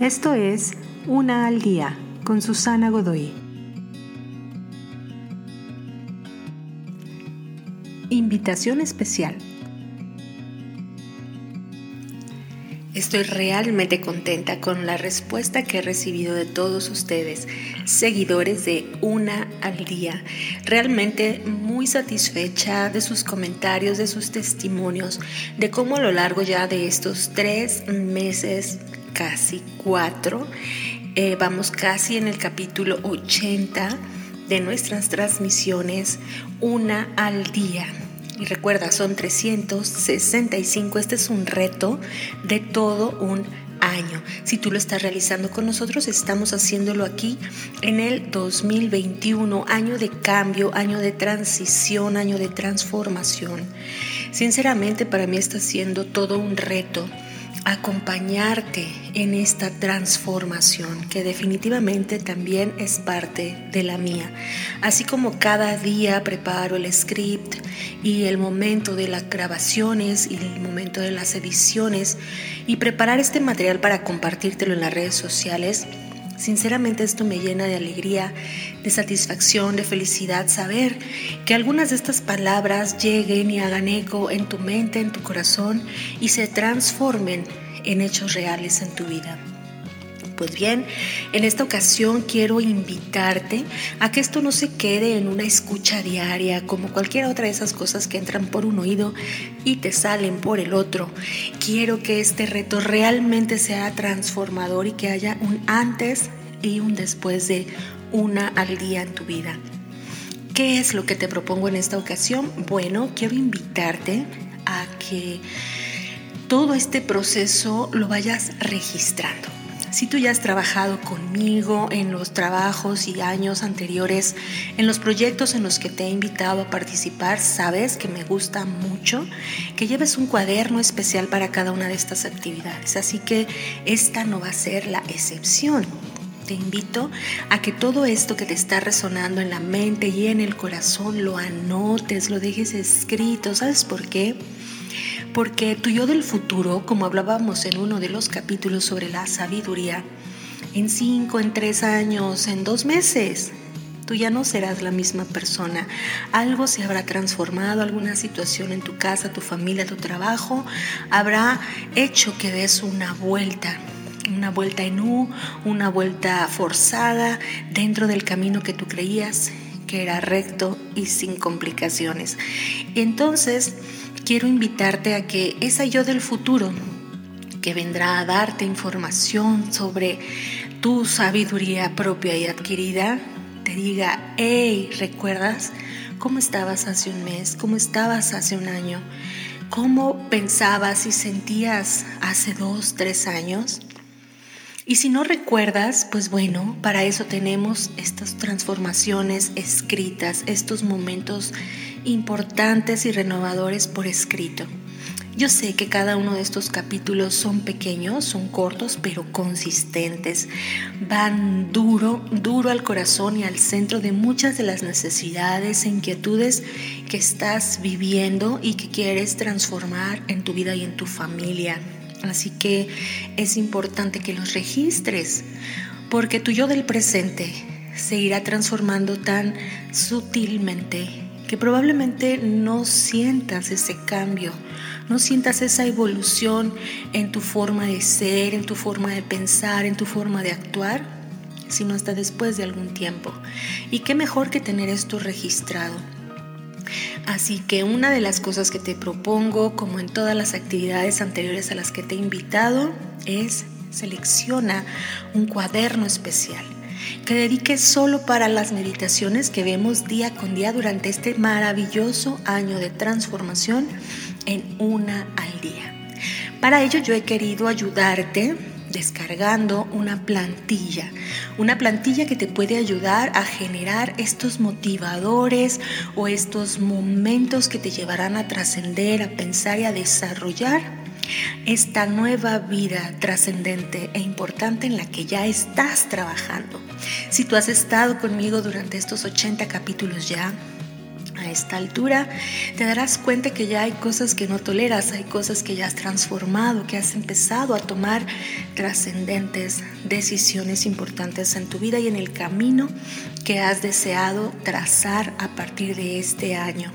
Esto es Una al Día con Susana Godoy. Invitación especial. Estoy realmente contenta con la respuesta que he recibido de todos ustedes, seguidores de Una al Día. Realmente muy satisfecha de sus comentarios, de sus testimonios, de cómo a lo largo ya de estos tres meses, casi cuatro, eh, vamos casi en el capítulo 80 de nuestras transmisiones, Una al Día y recuerda, son 365. Este es un reto de todo un año. Si tú lo estás realizando con nosotros, estamos haciéndolo aquí en el 2021, año de cambio, año de transición, año de transformación. Sinceramente, para mí está siendo todo un reto acompañarte en esta transformación que definitivamente también es parte de la mía. Así como cada día preparo el script y el momento de las grabaciones y el momento de las ediciones y preparar este material para compartírtelo en las redes sociales, Sinceramente esto me llena de alegría, de satisfacción, de felicidad saber que algunas de estas palabras lleguen y hagan eco en tu mente, en tu corazón y se transformen en hechos reales en tu vida. Pues bien, en esta ocasión quiero invitarte a que esto no se quede en una escucha diaria como cualquier otra de esas cosas que entran por un oído y te salen por el otro. Quiero que este reto realmente sea transformador y que haya un antes y un después de una al día en tu vida. ¿Qué es lo que te propongo en esta ocasión? Bueno, quiero invitarte a que todo este proceso lo vayas registrando. Si tú ya has trabajado conmigo en los trabajos y años anteriores, en los proyectos en los que te he invitado a participar, sabes que me gusta mucho que lleves un cuaderno especial para cada una de estas actividades. Así que esta no va a ser la excepción. Te invito a que todo esto que te está resonando en la mente y en el corazón lo anotes, lo dejes escrito. ¿Sabes por qué? porque tu yo del futuro, como hablábamos en uno de los capítulos sobre la sabiduría, en cinco, en tres años, en dos meses, tú ya no serás la misma persona. Algo se habrá transformado, alguna situación en tu casa, tu familia, tu trabajo, habrá hecho que des una vuelta. Una vuelta en U, una vuelta forzada dentro del camino que tú creías que era recto y sin complicaciones. Entonces, quiero invitarte a que esa yo del futuro que vendrá a darte información sobre tu sabiduría propia y adquirida, te diga, hey, ¿recuerdas cómo estabas hace un mes? ¿Cómo estabas hace un año? ¿Cómo pensabas y sentías hace dos, tres años? Y si no recuerdas, pues bueno, para eso tenemos estas transformaciones escritas, estos momentos importantes y renovadores por escrito. Yo sé que cada uno de estos capítulos son pequeños, son cortos, pero consistentes. Van duro, duro al corazón y al centro de muchas de las necesidades e inquietudes que estás viviendo y que quieres transformar en tu vida y en tu familia. Así que es importante que los registres, porque tu yo del presente se irá transformando tan sutilmente que probablemente no sientas ese cambio, no sientas esa evolución en tu forma de ser, en tu forma de pensar, en tu forma de actuar, sino hasta después de algún tiempo. Y qué mejor que tener esto registrado. Así que una de las cosas que te propongo, como en todas las actividades anteriores a las que te he invitado, es selecciona un cuaderno especial que dediques solo para las meditaciones que vemos día con día durante este maravilloso año de transformación en una al día. Para ello yo he querido ayudarte descargando una plantilla, una plantilla que te puede ayudar a generar estos motivadores o estos momentos que te llevarán a trascender, a pensar y a desarrollar esta nueva vida trascendente e importante en la que ya estás trabajando. Si tú has estado conmigo durante estos 80 capítulos ya, esta altura, te darás cuenta que ya hay cosas que no toleras, hay cosas que ya has transformado, que has empezado a tomar trascendentes decisiones importantes en tu vida y en el camino que has deseado trazar a partir de este año.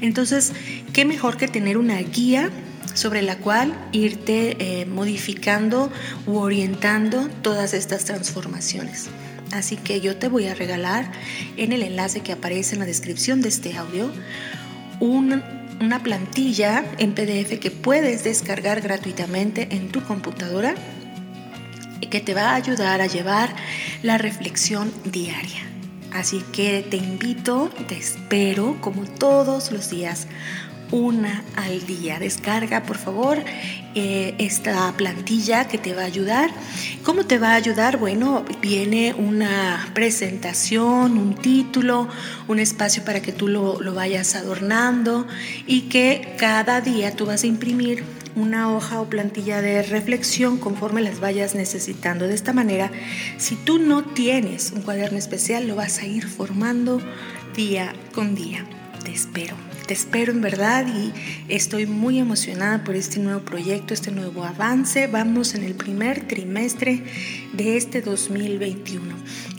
Entonces, ¿qué mejor que tener una guía? sobre la cual irte eh, modificando u orientando todas estas transformaciones. Así que yo te voy a regalar en el enlace que aparece en la descripción de este audio una plantilla en PDF que puedes descargar gratuitamente en tu computadora y que te va a ayudar a llevar la reflexión diaria. Así que te invito, te espero como todos los días una al día. Descarga, por favor, eh, esta plantilla que te va a ayudar. ¿Cómo te va a ayudar? Bueno, viene una presentación, un título, un espacio para que tú lo, lo vayas adornando y que cada día tú vas a imprimir una hoja o plantilla de reflexión conforme las vayas necesitando. De esta manera, si tú no tienes un cuaderno especial, lo vas a ir formando día con día. Te espero. Te espero en verdad y estoy muy emocionada por este nuevo proyecto, este nuevo avance. Vamos en el primer trimestre de este 2021.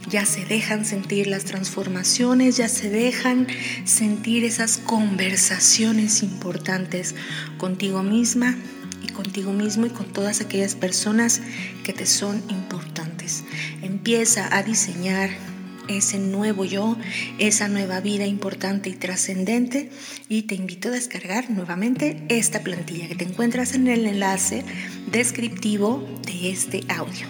Ya se dejan sentir las transformaciones, ya se dejan sentir esas conversaciones importantes contigo misma y contigo mismo y con todas aquellas personas que te son importantes. Empieza a diseñar ese nuevo yo, esa nueva vida importante y trascendente. Y te invito a descargar nuevamente esta plantilla que te encuentras en el enlace descriptivo de este audio.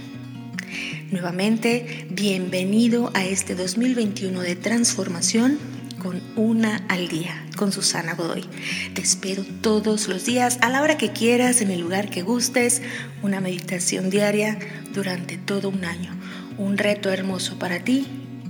Nuevamente, bienvenido a este 2021 de transformación con una al día con Susana Godoy. Te espero todos los días, a la hora que quieras, en el lugar que gustes, una meditación diaria durante todo un año. Un reto hermoso para ti